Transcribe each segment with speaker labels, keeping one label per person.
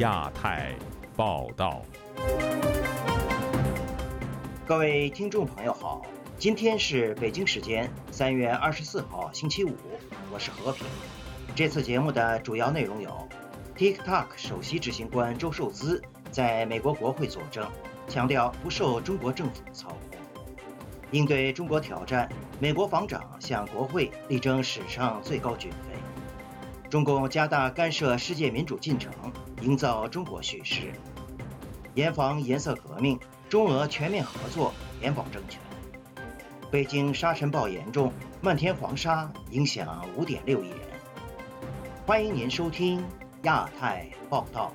Speaker 1: 亚太报道。
Speaker 2: 各位听众朋友好，今天是北京时间三月二十四号星期五，我是和平。这次节目的主要内容有：TikTok 首席执行官周受资在美国国会作证，强调不受中国政府操控；应对中国挑战，美国防长向国会力争史上最高军费；中共加大干涉世界民主进程，营造中国叙事；严防颜色革命。中俄全面合作，联保政权。北京沙尘暴严重，漫天黄沙影响五点六亿人。欢迎您收听亚太报道。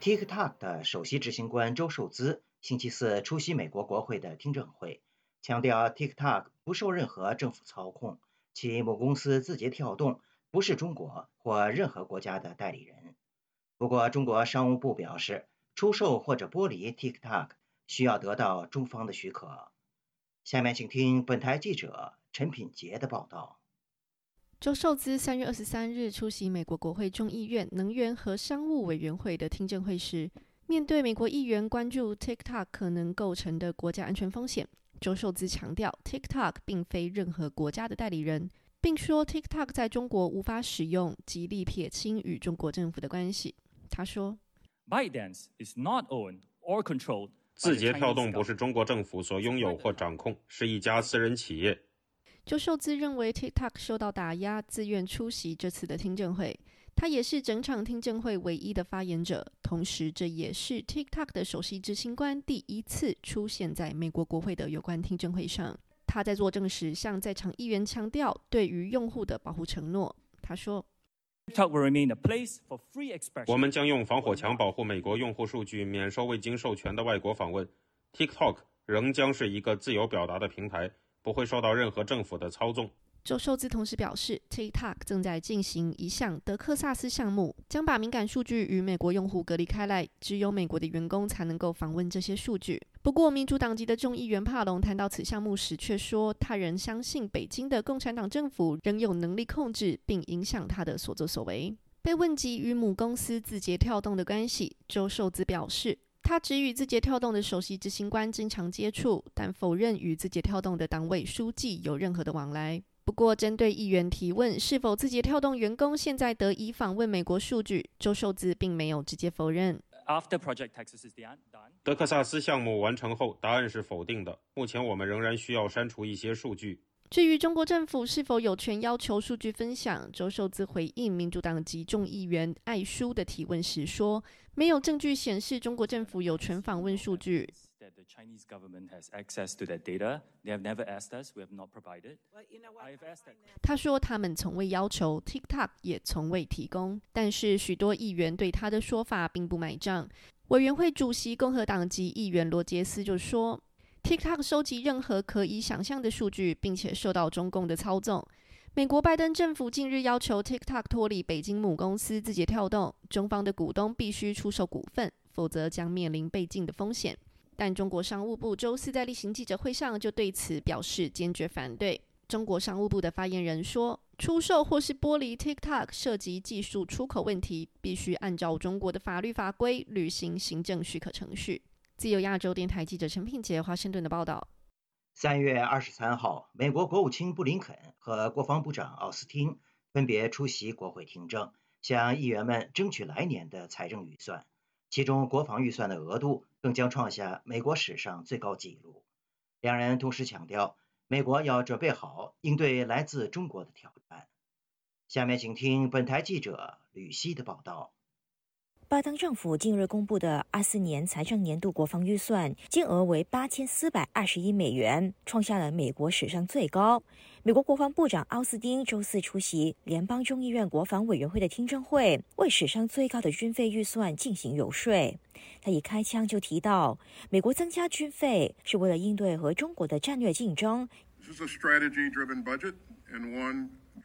Speaker 2: TikTok 的首席执行官周受资星期四出席美国国会的听证会，强调 TikTok 不受任何政府操控，其母公司字节跳动。不是中国或任何国家的代理人。不过，中国商务部表示，出售或者剥离 TikTok 需要得到中方的许可。下面请听本台记者陈品杰的报道。
Speaker 3: 周受资三月二十三日出席美国国会众议院能源和商务委员会的听证会时，面对美国议员关注 TikTok 可能构成的国家安全风险，周受资强调，TikTok 并非任何国家的代理人。并说 TikTok 在中国无法使用，极力撇清与中国政府的关系。他说
Speaker 4: ：“ByteDance is not owned or controlled。
Speaker 5: 字节跳动不是中国政府所拥有或掌控，是一家私人企业。”
Speaker 3: 周受资认为 TikTok 受到打压，自愿出席这次的听证会。他也是整场听证会唯一的发言者，同时这也是 TikTok 的首席执行官第一次出现在美国国会的有关听证会上。他在作证时向在场议员强调对于用户的保护承诺。他说：“
Speaker 5: 我们将用防火墙保护美国用户数据免受未经授权的外国访问。TikTok 仍将是一个自由表达的平台，不会受到任何政府的操纵。”
Speaker 3: 周受资同时表示，TikTok 正在进行一项德克萨斯项目，将把敏感数据与美国用户隔离开来，只有美国的员工才能够访问这些数据。不过，民主党籍的众议员帕隆谈到此项目时却说，他仍相信北京的共产党政府仍有能力控制并影响他的所作所为。被问及与母公司字节跳动的关系，周受资表示，他只与字节跳动的首席执行官经常接触，但否认与字节跳动的党委书记有任何的往来。不过，针对议员提问是否字节跳动员工现在得以访问美国数据，周受资并没有直接否认。
Speaker 5: 德克萨斯项目完成后，答案是否定的。目前我们仍然需要删除一些数据。
Speaker 3: 至于中国政府是否有权要求数据分享，周受资回应民主党籍众议员艾舒的提问时说：“没有证据显示中国政府有权访问数据。”
Speaker 4: Chinese government has access to that data. They have never asked us. We have not provided.
Speaker 3: I have asked. 他说他们从未要求，TikTok 也从未提供。但是许多议员对他的说法并不买账。委员会主席共和党籍议员罗杰斯就说：“TikTok 收集任何可以想象的数据，并且受到中共的操纵。美国拜登政府近日要求 TikTok 脱离北京母公司字节跳动，中方的股东必须出售股份，否则将面临被禁的风险。”但中国商务部周四在例行记者会上就对此表示坚决反对。中国商务部的发言人说：“出售或是剥离 TikTok 涉及技术出口问题，必须按照中国的法律法规履行行政许可程序。”自由亚洲电台记者陈品杰华盛顿的报道。
Speaker 2: 三月二十三号，美国国务卿布林肯和国防部长奥斯汀分别出席国会听证，向议员们争取来年的财政预算。其中，国防预算的额度更将创下美国史上最高纪录。两人同时强调，美国要准备好应对来自中国的挑战。下面请听本台记者吕希的报道。
Speaker 6: 拜登政府近日公布的二四年财政年度国防预算金额为八千四百二十亿美元，创下了美国史上最高。美国国防部长奥斯汀周四出席联邦众议院国防委员会的听证会，为史上最高的军费预算进行游说。他一开枪就提到，美国增加军费是为了应对和中国的战略竞争。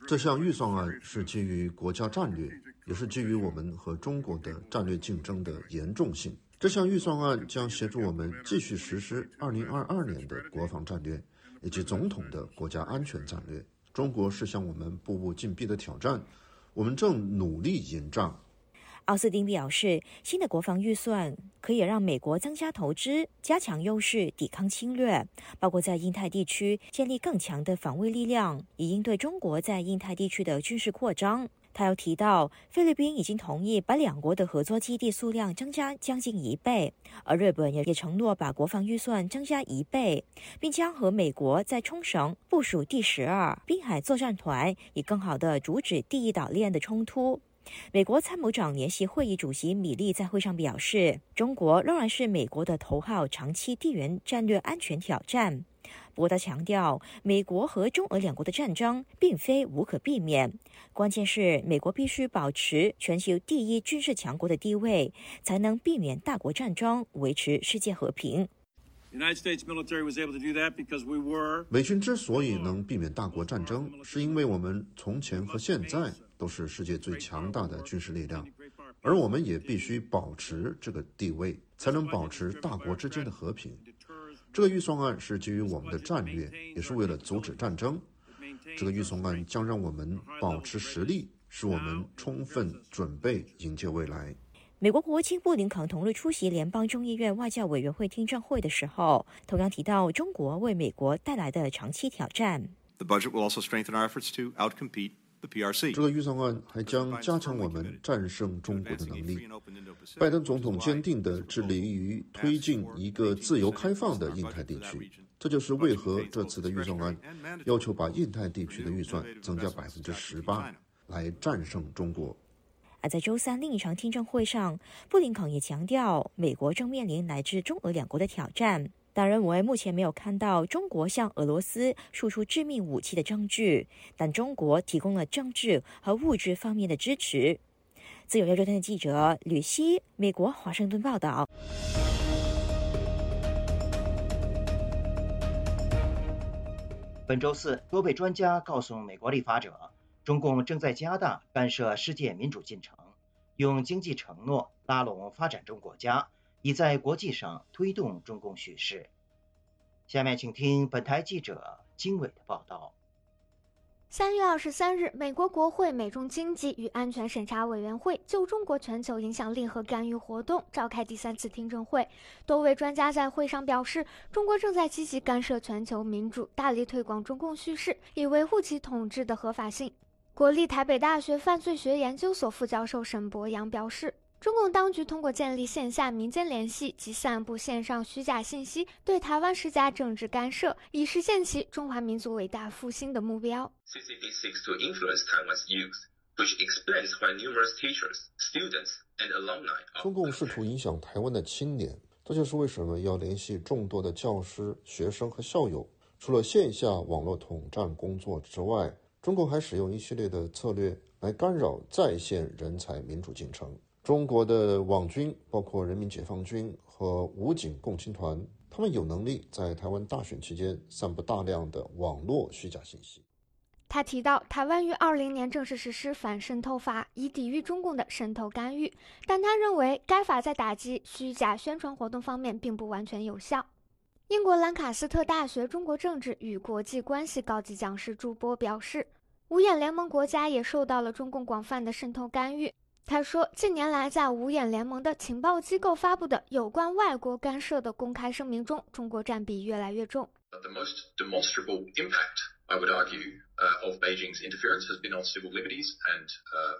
Speaker 7: 这项预算案是基于国家战略。也是基于我们和中国的战略竞争的严重性。这项预算案将协助我们继续实施2022年的国防战略以及总统的国家安全战略。中国是向我们步步紧逼的挑战，我们正努力迎战。
Speaker 6: 奥斯汀表示，新的国防预算可以让美国增加投资，加强优势，抵抗侵略，包括在印太地区建立更强的防卫力量，以应对中国在印太地区的军事扩张。他又提到，菲律宾已经同意把两国的合作基地数量增加将近一倍，而日本也也承诺把国防预算增加一倍，并将和美国在冲绳部署第十二滨海作战团，以更好地阻止第一岛链的冲突。美国参谋长联席会议主席米利在会上表示，中国仍然是美国的头号长期地缘战略安全挑战。不过，他强调，美国和中俄两国的战争并非无可避免，关键是美国必须保持全球第一军事强国的地位，才能避免大国战争，维持世界和平。
Speaker 7: 美军之所以能避免大国战争，是因为我们从前和现在。都是世界最强大的军事力量，而我们也必须保持这个地位，才能保持大国之间的和平。这个预算案是基于我们的战略，也是为了阻止战争。这个预算案将让我们保持实力，使我们充分准备迎接未来。
Speaker 6: 美国国务卿布林肯同日出席联邦众议院外交委员会听证会的时候，同样提到中国为美国带来的长期挑战。
Speaker 8: The budget will also strengthen our efforts to outcompete.
Speaker 7: 这个预算案还将加强我们战胜中国的能力。拜登总统坚定地致力于推进一个自由开放的印太地区，这就是为何这次的预算案要求把印太地区的预算 增加百分之十八，来战胜中国。
Speaker 6: 而在周三另一场听证会上，布林肯也强调，美国正面临来自中俄两国的挑战。但认为目前没有看到中国向俄罗斯输出致命武器的证据，但中国提供了政治和物质方面的支持。自由亚洲电台记者吕希，美国华盛顿报道。
Speaker 2: 本周四，多位专家告诉美国立法者，中共正在加大干涉世界民主进程，用经济承诺拉拢发展中国家。已在国际上推动中共叙事。下面请听本台记者经纬的报道。
Speaker 9: 三月二十三日，美国国会美中经济与安全审查委员会就中国全球影响力和干预活动召开第三次听证会。多位专家在会上表示，中国正在积极干涉全球民主，大力推广中共叙事，以维护其统治的合法性。国立台北大学犯罪学研究所副教授沈博阳表示。中共当局通过建立线下民间联系及散布线上虚假信息，对台湾施加政治干涉，以实现其中华民族伟大复兴的目标。
Speaker 10: CCP seeks to influence Taiwan's youth, which explains why numerous teachers, students, and alumni.
Speaker 7: 中共试图影响台湾的青年，这就是为什么要联系众多的教师、学生和校友。除了线下网络统战工作之外，中共还使用一系列的策略来干扰在线人才民主进程。中国的网军，包括人民解放军和武警共青团，他们有能力在台湾大选期间散布大量的网络虚假信息。
Speaker 9: 他提到，台湾于二零年正式实施反渗透法，以抵御中共的渗透干预，但他认为该法在打击虚假宣传活动方面并不完全有效。英国兰卡斯特大学中国政治与国际关系高级讲师朱波表示，五眼联盟国家也受到了中共广泛的渗透干预。他说，近年来，在五眼联盟的情报机构发布的有关外国干涉的公开声明中，中国占比越来越重。
Speaker 10: The most demonstrable impact, I would argue, of Beijing's interference has been on civil liberties and.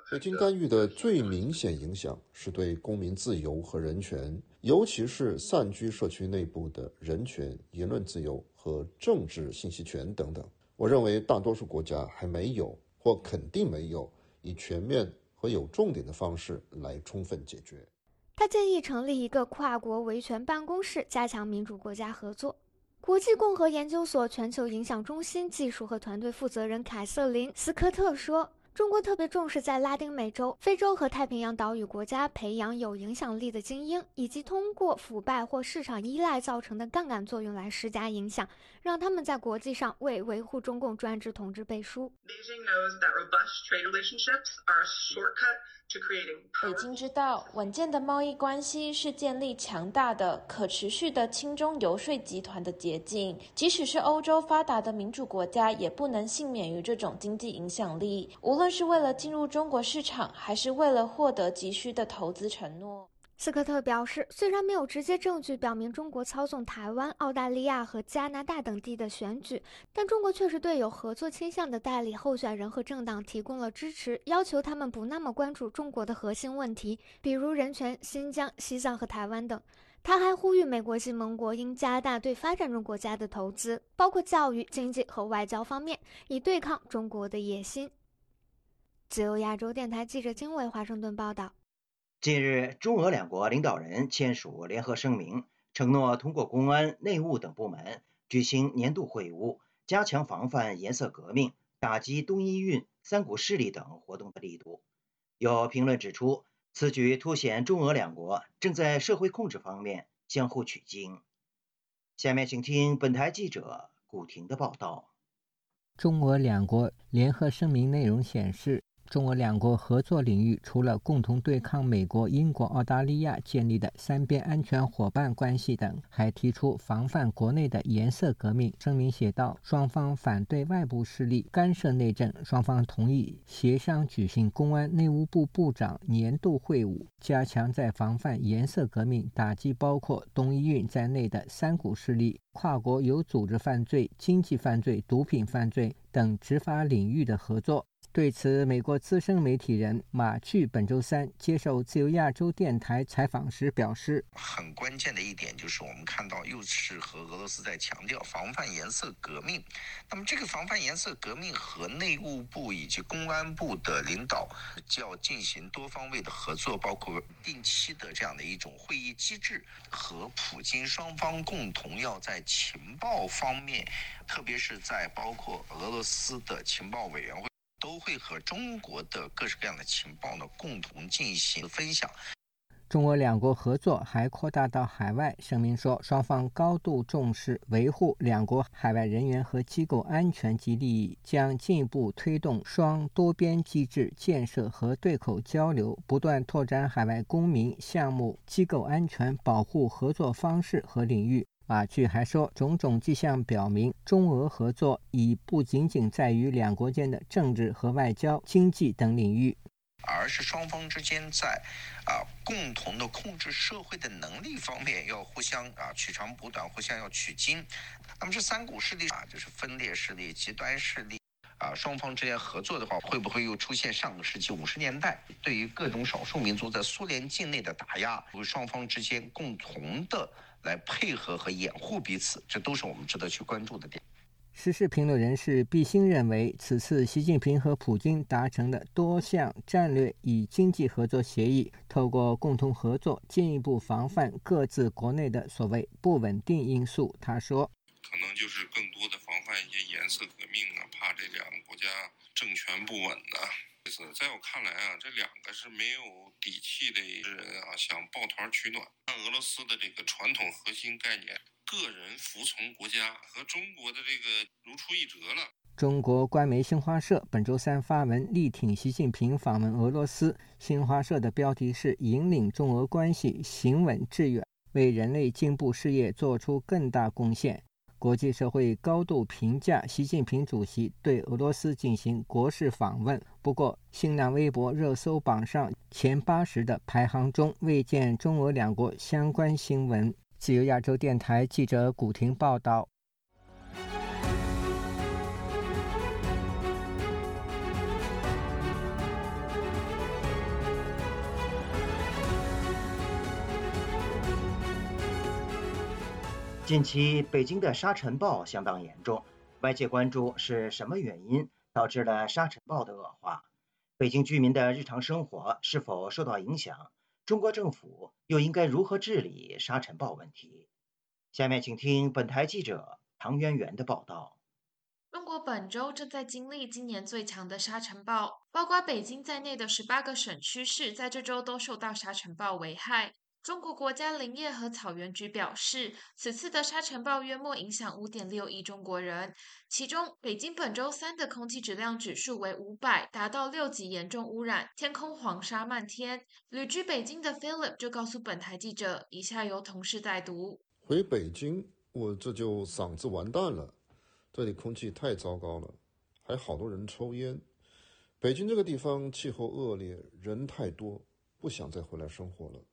Speaker 7: 北京干预的最明显影响是对公民自由和人权，尤其是散居社区内部的人权、言论自由和政治信息权等等。我认为，大多数国家还没有，或肯定没有以全面。和有重点的方式来充分解决。
Speaker 9: 他建议成立一个跨国维权办公室，加强民主国家合作。国际共和研究所全球影响中心技术和团队负责人凯瑟琳·斯科特说。中国特别重视在拉丁美洲、非洲和太平洋岛屿国家培养有影响力的精英，以及通过腐败或市场依赖造成的杠杆作用来施加影响，让他们在国际上为维护中共专制统治背书。
Speaker 10: to creating.
Speaker 11: 北京知道，稳健的贸易关系是建立强大的、可持续的轻中游说集团的捷径。即使是欧洲发达的民主国家，也不能幸免于这种经济影响力。无论是为了进入中国市场，还是为了获得急需的投资承诺。
Speaker 9: 斯科特表示，虽然没有直接证据表明中国操纵台湾、澳大利亚和加拿大等地的选举，但中国确实对有合作倾向的代理候选人和政党提供了支持，要求他们不那么关注中国的核心问题，比如人权、新疆、西藏和台湾等。他还呼吁美国及盟国应加大对发展中国家的投资，包括教育、经济和外交方面，以对抗中国的野心。自由亚洲电台记者金伟华盛顿报道。
Speaker 2: 近日，中俄两国领导人签署联合声明，承诺通过公安、内务等部门举行年度会晤，加强防范颜色革命、打击东伊运、三股势力等活动的力度。有评论指出，此举凸显中俄两国正在社会控制方面相互取经。下面请听本台记者古婷的报道。
Speaker 12: 中俄两国联合声明内容显示。中俄两国合作领域除了共同对抗美国、英国、澳大利亚建立的三边安全伙伴关系等，还提出防范国内的颜色革命。声明写道：双方反对外部势力干涉内政，双方同意协商举行公安内务部部长年度会晤，加强在防范颜色革命、打击包括东伊运在内的三股势力、跨国有组织犯罪、经济犯罪、毒品犯罪等执法领域的合作。对此，美国资深媒体人马趣本周三接受自由亚洲电台采访时表示：“
Speaker 13: 很关键的一点就是，我们看到又是和俄罗斯在强调防范颜色革命。那么，这个防范颜色革命和内务部以及公安部的领导要进行多方位的合作，包括定期的这样的一种会议机制，和普京双方共同要在情报方面，特别是在包括俄罗斯的情报委员会。”都会和中国的各式各样的情报呢共同进行分享。
Speaker 12: 中俄两国合作还扩大到海外。声明说，双方高度重视维护两国海外人员和机构安全及利益，将进一步推动双多边机制建设和对口交流，不断拓展海外公民、项目、机构安全保护合作方式和领域。马具还说，种种迹象表明，中俄合作已不仅仅在于两国间的政治和外交、经济等领域，
Speaker 13: 而是双方之间在啊共同的控制社会的能力方面要互相啊取长补短，互相要取经。那么这三股势力啊，就是分裂势力、极端势力啊，双方之间合作的话，会不会又出现上个世纪五十年代对于各种少数民族在苏联境内的打压？双方之间共同的。来配合和掩护彼此，这都是我们值得去关注的点。
Speaker 12: 时事评论人士毕兴认为，此次习近平和普京达成的多项战略与经济合作协议，透过共同合作进一步防范各自国内的所谓不稳定因素。他说：“
Speaker 14: 可能就是更多的防范一些颜色革命啊，怕这两个国家政权不稳”在我看来啊，这两个是没有底气的人啊，想抱团取暖。俄罗斯的这个传统核心概念“个人服从国家”和中国的这个如出一辙了。
Speaker 12: 中国官媒新华社本周三发文力挺习近平访问俄罗斯。新华社的标题是“引领中俄关系行稳致远，为人类进步事业做出更大贡献”。国际社会高度评价习近平主席对俄罗斯进行国事访问。不过，新浪微博热搜榜上前八十的排行中未见中俄两国相关新闻。自由亚洲电台记者古婷报道。
Speaker 2: 近期北京的沙尘暴相当严重，外界关注是什么原因导致了沙尘暴的恶化？北京居民的日常生活是否受到影响？中国政府又应该如何治理沙尘暴问题？下面请听本台记者唐媛媛的报道。
Speaker 11: 中国本周正在经历今年最强的沙尘暴，包括北京在内的十八个省区市在这周都受到沙尘暴危害。中国国家林业和草原局表示，此次的沙尘暴约莫影响五点六亿中国人，其中北京本周三的空气质量指数为五百，达到六级严重污染，天空黄沙漫天。旅居北京的 Philip 就告诉本台记者，以下由同事代读：
Speaker 7: 回北京，我这就嗓子完蛋了，这里空气太糟糕了，还好多人抽烟。北京这个地方气候恶劣，人太多，不想再回来生活了。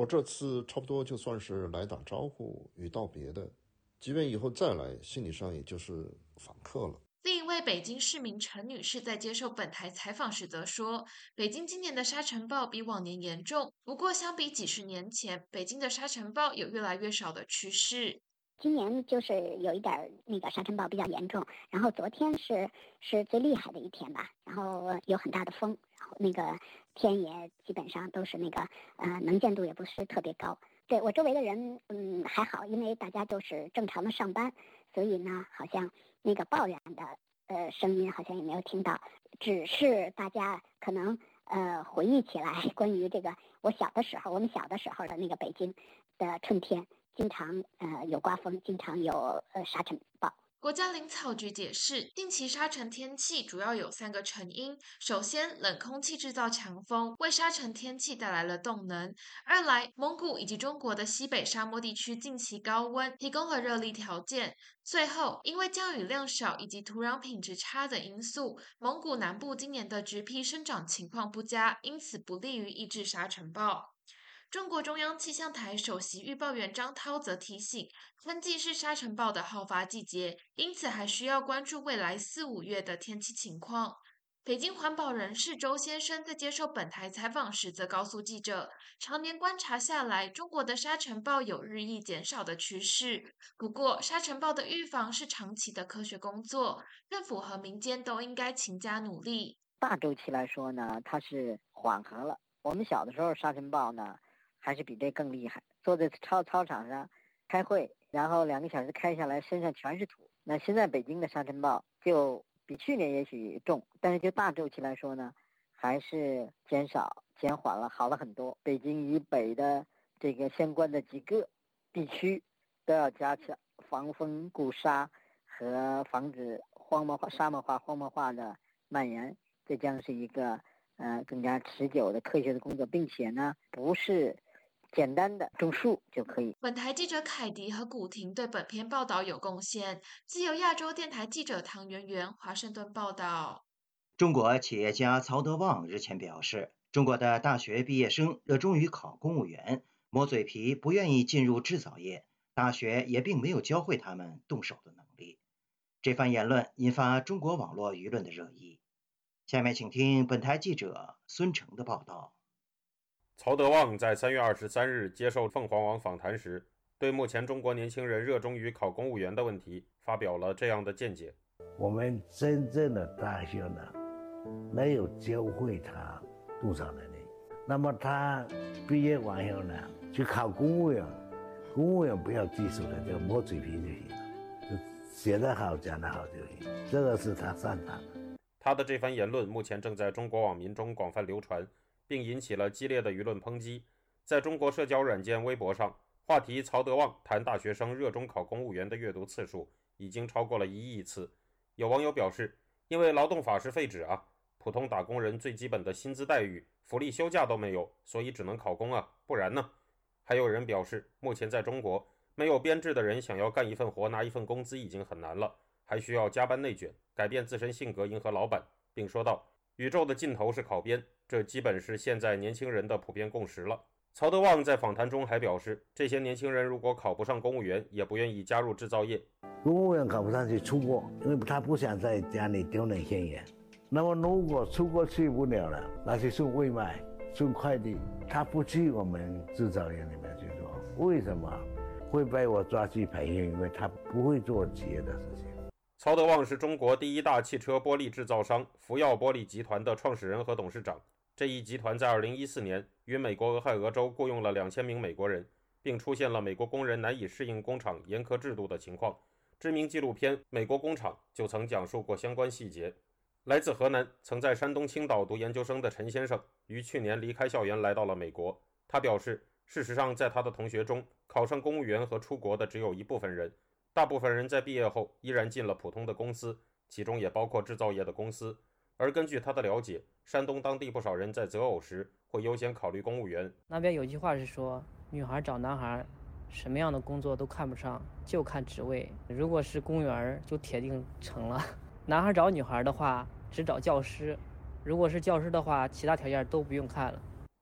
Speaker 7: 我这次差不多就算是来打招呼与道别的，即便以后再来，心理上也就是访客了。
Speaker 11: 另一位北京市民陈女士在接受本台采访时则说，北京今年的沙尘暴比往年严重，不过相比几十年前，北京的沙尘暴有越来越少的趋势。
Speaker 15: 今年就是有一点那个沙尘暴比较严重，然后昨天是是最厉害的一天吧，然后有很大的风，然后那个。天也基本上都是那个，呃，能见度也不是特别高。对我周围的人，嗯，还好，因为大家都是正常的上班，所以呢，好像那个抱怨的，呃，声音好像也没有听到。只是大家可能，呃，回忆起来关于这个我小的时候，我们小的时候的那个北京的春天，经常呃有刮风，经常有呃沙尘暴。
Speaker 11: 国家林草局解释，定期沙尘天气主要有三个成因：首先，冷空气制造强风，为沙尘天气带来了动能；二来，蒙古以及中国的西北沙漠地区近期高温，提供了热力条件；最后，因为降雨量少以及土壤品质差等因素，蒙古南部今年的植被生长情况不佳，因此不利于抑制沙尘暴。中国中央气象台首席预报员张涛则提醒，春季是沙尘暴的好发季节，因此还需要关注未来四五月的天气情况。北京环保人士周先生在接受本台采访时则告诉记者，常年观察下来，中国的沙尘暴有日益减少的趋势。不过，沙尘暴的预防是长期的科学工作，政府和民间都应该勤加努力。
Speaker 16: 大周期来说呢，它是缓和了。我们小的时候沙尘暴呢。还是比这更厉害。坐在操操场上开会，然后两个小时开下来，身上全是土。那现在北京的沙尘暴就比去年也许重，但是就大周期来说呢，还是减少、减缓了，好了很多。北京以北的这个相关的几个地区都要加强防风固沙和防止荒漠化、沙漠化、荒漠化的蔓延。这将是一个呃更加持久的科学的工作，并且呢，不是。简单的种树就可以。
Speaker 11: 本台记者凯迪和古婷对本篇报道有贡献。自由亚洲电台记者唐媛媛，华盛顿报道。
Speaker 2: 中国企业家曹德旺日前表示，中国的大学毕业生热衷于考公务员，磨嘴皮，不愿意进入制造业，大学也并没有教会他们动手的能力。这番言论引发中国网络舆论的热议。下面请听本台记者孙成的报道。
Speaker 5: 曹德旺在三月二十三日接受凤凰网访谈时，对目前中国年轻人热衷于考公务员的问题发表了这样的见解：
Speaker 17: 我们真正的大学呢，没有教会他多少能力。那么他毕业完以后呢，去考公务员，公务员不要技术的，就摸嘴皮就行了，就写得好，讲得好就行，这个是他擅长的。
Speaker 5: 他的这番言论目前正在中国网民中广泛流传。并引起了激烈的舆论抨击。在中国社交软件微博上，话题“曹德旺谈大学生热衷考公务员”的阅读次数已经超过了一亿次。有网友表示：“因为劳动法是废纸啊，普通打工人最基本的薪资待遇、福利休假都没有，所以只能考公啊，不然呢？”还有人表示，目前在中国，没有编制的人想要干一份活、拿一份工资已经很难了，还需要加班内卷，改变自身性格迎合老板，并说道：“宇宙的尽头是考编。”这基本是现在年轻人的普遍共识了。曹德旺在访谈中还表示，这些年轻人如果考不上公务员，也不愿意加入制造业。
Speaker 17: 公务员考不上去出国，因为他不想在家里丢人现眼。那么如果出国去不了了，那就送外卖、送快递，他不去我们制造业里面去做。为什么会被我抓去培训？因为他不会做企业的事情。
Speaker 5: 曹德旺是中国第一大汽车玻璃制造商福耀玻璃集团的创始人和董事长。这一集团在2014年与美国俄亥俄州雇佣了2000名美国人，并出现了美国工人难以适应工厂严苛制度的情况。知名纪录片《美国工厂》就曾讲述过相关细节。来自河南、曾在山东青岛读研究生的陈先生，于去年离开校园来到了美国。他表示，事实上，在他的同学中，考上公务员和出国的只有一部分人，大部分人在毕业后依然进了普通的公司，其中也包括制造业的公司。而根据他的了解，山东当地不少人在择偶时会优先考虑公务员。
Speaker 18: 那边有句话是说，女孩找男孩，什么样的工作都看不上，就看职位。如果是公务员，就铁定成了。男孩找女孩的话，只找教师。如果是教师的话，其他条件都不用看了。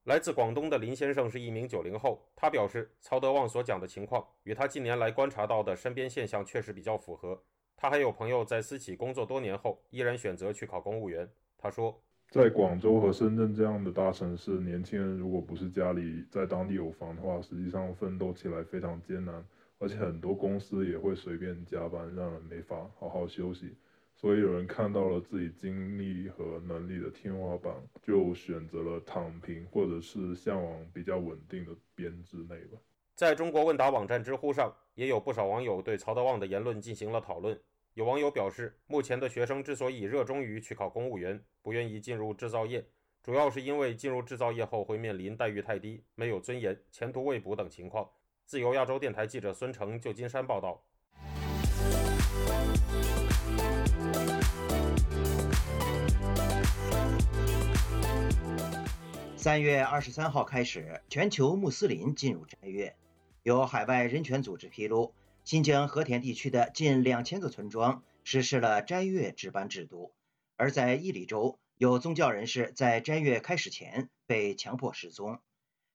Speaker 5: 来自广东的林先生是一名九零后，他表示，曹德旺所讲的情况与他近年来观察到的身边现象确实比较符合。他还有朋友在私企工作多年后，依然选择去考公务员。他说，
Speaker 19: 在广州和深圳这样的大城市，年轻人如果不是家里在当地有房的话，实际上奋斗起来非常艰难，而且很多公司也会随便加班，让人没法好好休息。所以有人看到了自己精力和能力的天花板，就选择了躺平，或者是向往比较稳定的编制内吧。
Speaker 5: 在中国问答网站知乎上，也有不少网友对曹德旺的言论进行了讨论。有网友表示，目前的学生之所以热衷于去考公务员，不愿意进入制造业，主要是因为进入制造业后会面临待遇太低、没有尊严、前途未卜等情况。自由亚洲电台记者孙成，旧金山报道。
Speaker 2: 三月二十三号开始，全球穆斯林进入斋月。有海外人权组织披露，新疆和田地区的近两千个村庄实施了斋月值班制度，而在伊犁州，有宗教人士在斋月开始前被强迫失踪。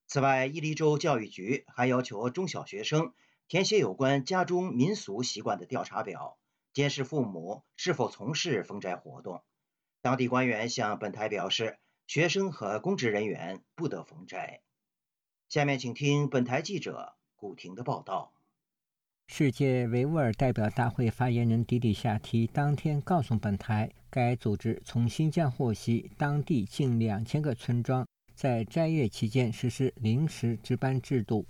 Speaker 2: 此外，伊犁州教育局还要求中小学生填写有关家中民俗习惯的调查表，监视父母是否从事封斋活动。当地官员向本台表示。学生和公职人员不得封斋。下面请听本台记者古婷的报道。
Speaker 12: 世界维吾尔代表大会发言人迪迪夏提当天告诉本台，该组织从新疆获悉，当地近两千个村庄在斋月期间实施临时值班制度。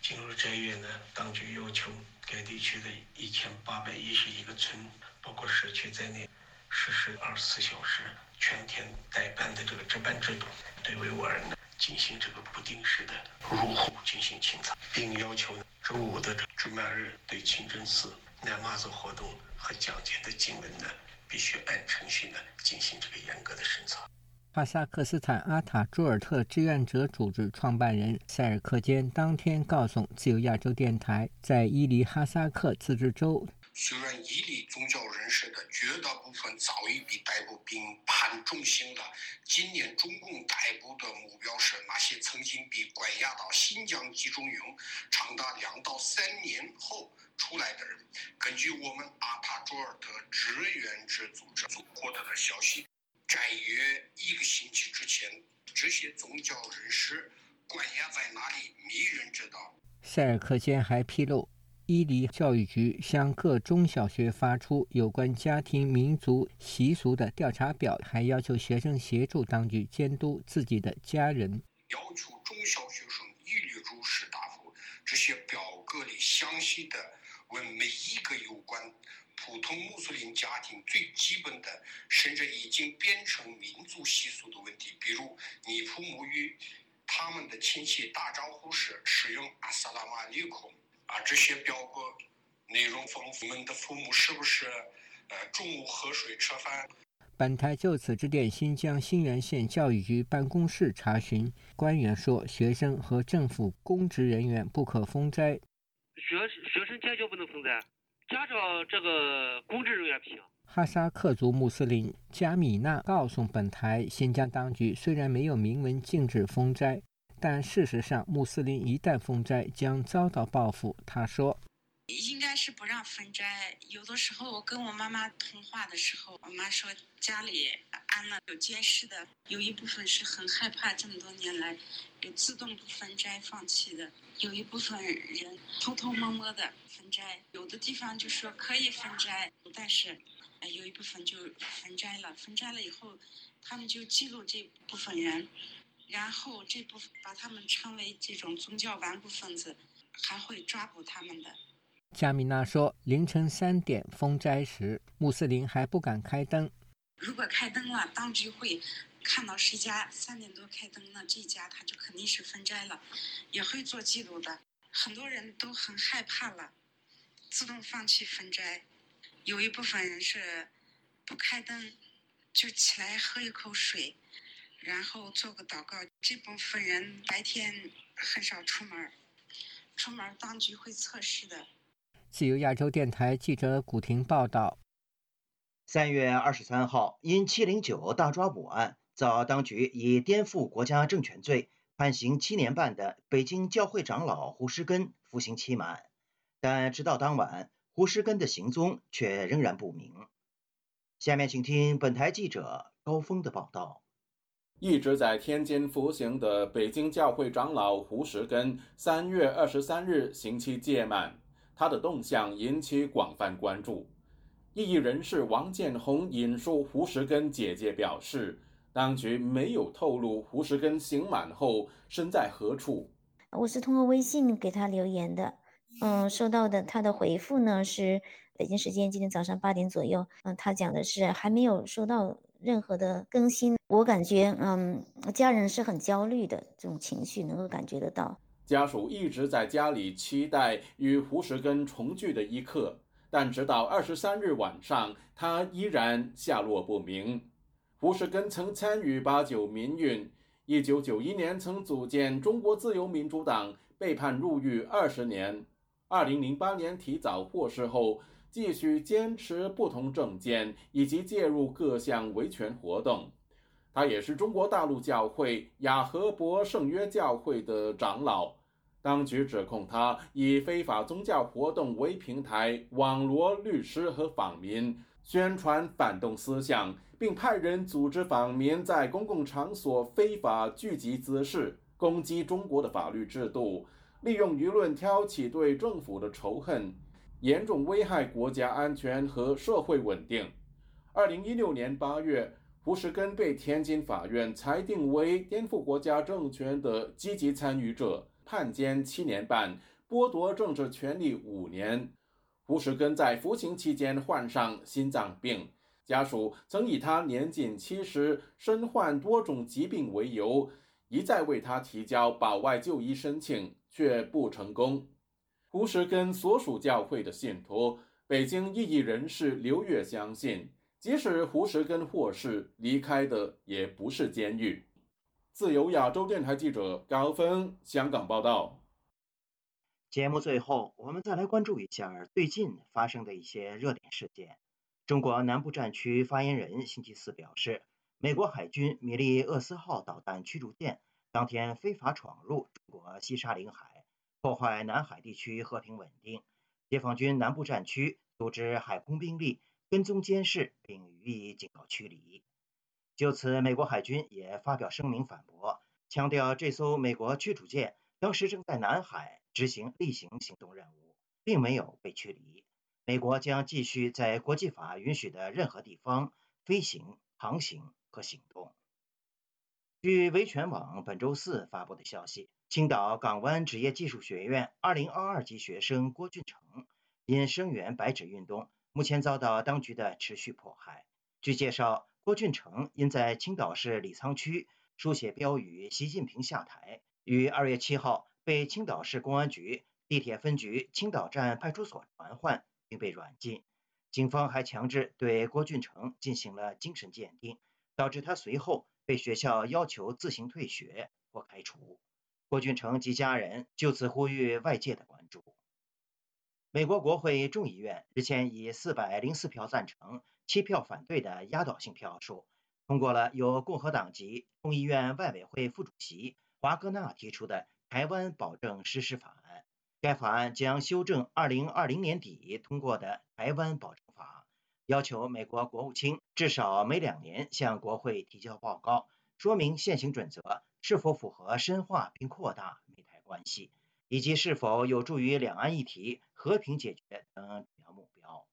Speaker 20: 进入斋月呢，当局要求该地区的一千八百一十一个村，包括社区在内，实施二十四小时。全天代班的这个值班制度，对维吾尔呢进行这个不定时的入户进行清查，并要求周五的值班日对清真寺、南麻子活动和讲解的经文呢，必须按程序呢进行这个严格的审查。
Speaker 12: 哈萨克斯坦阿塔朱尔特志愿者组织创办人塞尔克坚当天告诉自由亚洲电台，在伊犁哈萨克自治州。
Speaker 21: 虽然伊犁宗教人士的绝大部分早已被逮捕并判重刑了，今年中共逮捕的目标是那些曾经被关押到新疆集中营长达两到三年后出来的人。根据我们阿塔卓尔特志愿者组织获得的消息，在约一个星期之前，这些宗教人士关押在哪里，没人知道。
Speaker 12: 塞尔克坚还披露。伊犁教育局向各中小学发出有关家庭民族习俗的调查表，还要求学生协助当局监督自己的家人。
Speaker 21: 要求中小学生一律如实答复这些表格里详细的问每一个有关普通穆斯林家庭最基本的，甚至已经变成民族习俗的问题，比如你父母与他们的亲戚打招呼时使用阿萨拉马利孔。啊，这些表格内容丰富，们的父母是不是呃中午喝水吃饭？
Speaker 12: 本台就此致电新疆新源县教育局办公室查询，官员说，学生和政府公职人员不可封斋。
Speaker 22: 学学生坚决不能封斋，家长这个公职人员不行。
Speaker 12: 哈萨克族穆斯林加米娜告诉本台，新疆当局虽然没有明文禁止封斋。但事实上，穆斯林一旦封斋将遭到报复。他说：“
Speaker 23: 应该是不让封斋。有的时候我跟我妈妈通话的时候，我妈说家里安了有监视的，有一部分是很害怕这么多年来有自动不封斋放弃的，有一部分人偷偷摸摸的封斋，有的地方就说可以封斋，但是有一部分就封斋了。封斋了以后，他们就记录这部分人。”然后这部分把他们称为这种宗教顽固分子，还会抓捕他们的。
Speaker 12: 加米娜说，凌晨三点封斋时，穆斯林还不敢开灯。
Speaker 23: 如果开灯了，当局会看到谁家三点多开灯了，这家他就肯定是分斋了，也会做记录的。很多人都很害怕了，自动放弃分斋。有一部分人是不开灯，就起来喝一口水，然后做个祷告。这部分人白天很少出门，出门当局会测试的。
Speaker 12: 自由亚洲电台记者古婷报道。
Speaker 2: 三月二十三号，因七零九大抓捕案遭当局以颠覆国家政权罪判刑七年半的北京教会长老胡石根服刑期满，但直到当晚，胡石根的行踪却仍然不明。下面请听本台记者高峰的报道。
Speaker 24: 一直在天津服刑的北京教会长老胡石根，三月二十三日刑期届满，他的动向引起广泛关注。异议人士王建红引述胡石根姐姐表示，当局没有透露胡石根刑满后身在何处。
Speaker 25: 我是通过微信给他留言的，嗯，收到的他的回复呢是北京时间今天早上八点左右，嗯，他讲的是还没有收到任何的更新。我感觉，嗯，家人是很焦虑的，这种情绪能够感觉得到。
Speaker 24: 家属一直在家里期待与胡石根重聚的一刻。但直到二十三日晚上，他依然下落不明。胡石根曾参与八九民运，一九九一年曾组建中国自由民主党，被判入狱二十年。二零零八年提早获释后，继续坚持不同政见，以及介入各项维权活动。他也是中国大陆教会雅和伯圣约教会的长老。当局指控他以非法宗教活动为平台，网罗律师和访民，宣传反动思想，并派人组织访民在公共场所非法聚集滋事，攻击中国的法律制度，利用舆论挑起对政府的仇恨，严重危害国家安全和社会稳定。二零一六年八月，胡石根被天津法院裁定为颠覆国家政权的积极参与者。判监七年半，剥夺政治权利五年。胡石根在服刑期间患上心脏病，家属曾以他年近七十、身患多种疾病为由，一再为他提交保外就医申请，却不成功。胡石根所属教会的信徒、北京异议人士刘越相信，即使胡石根获释，离开的也不是监狱。自由亚洲电台记者高峰香港报道。
Speaker 2: 节目最后，我们再来关注一下最近发生的一些热点事件。中国南部战区发言人星期四表示，美国海军米利厄斯号导弹驱逐舰当天非法闯入中国西沙领海，破坏南海地区和平稳定。解放军南部战区组织海空兵力跟踪监视，并予以警告驱离。就此，美国海军也发表声明反驳，强调这艘美国驱逐舰当时正在南海执行例行行动任务，并没有被驱离。美国将继续在国际法允许的任何地方飞行、航行和行动。据维权网本周四发布的消息，青岛港湾职业技术学院2022级学生郭俊成因声援白纸运动，目前遭到当局的持续迫害。据介绍。郭俊成因在青岛市李沧区书写标语“习近平下台”，于二月七号被青岛市公安局地铁分局青岛站派出所传唤，并被软禁。警方还强制对郭俊成进行了精神鉴定，导致他随后被学校要求自行退学或开除。郭俊成及家人就此呼吁外界的关注。美国国会众议院日前以四百零四票赞成。七票反对的压倒性票数通过了由共和党籍众议院外委会副主席华格纳提出的《台湾保证实施法案》。该法案将修正2020年底通过的《台湾保证》，要求美国国务卿至少每两年向国会提交报告，说明现行准则是否符合深化并扩大美台关系，以及是否有助于两岸议题和平解决等主要目标。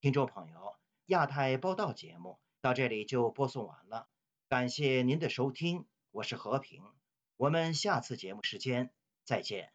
Speaker 2: 听众朋友。亚太报道节目到这里就播送完了，感谢您的收听，我是和平，我们下次节目时间再见。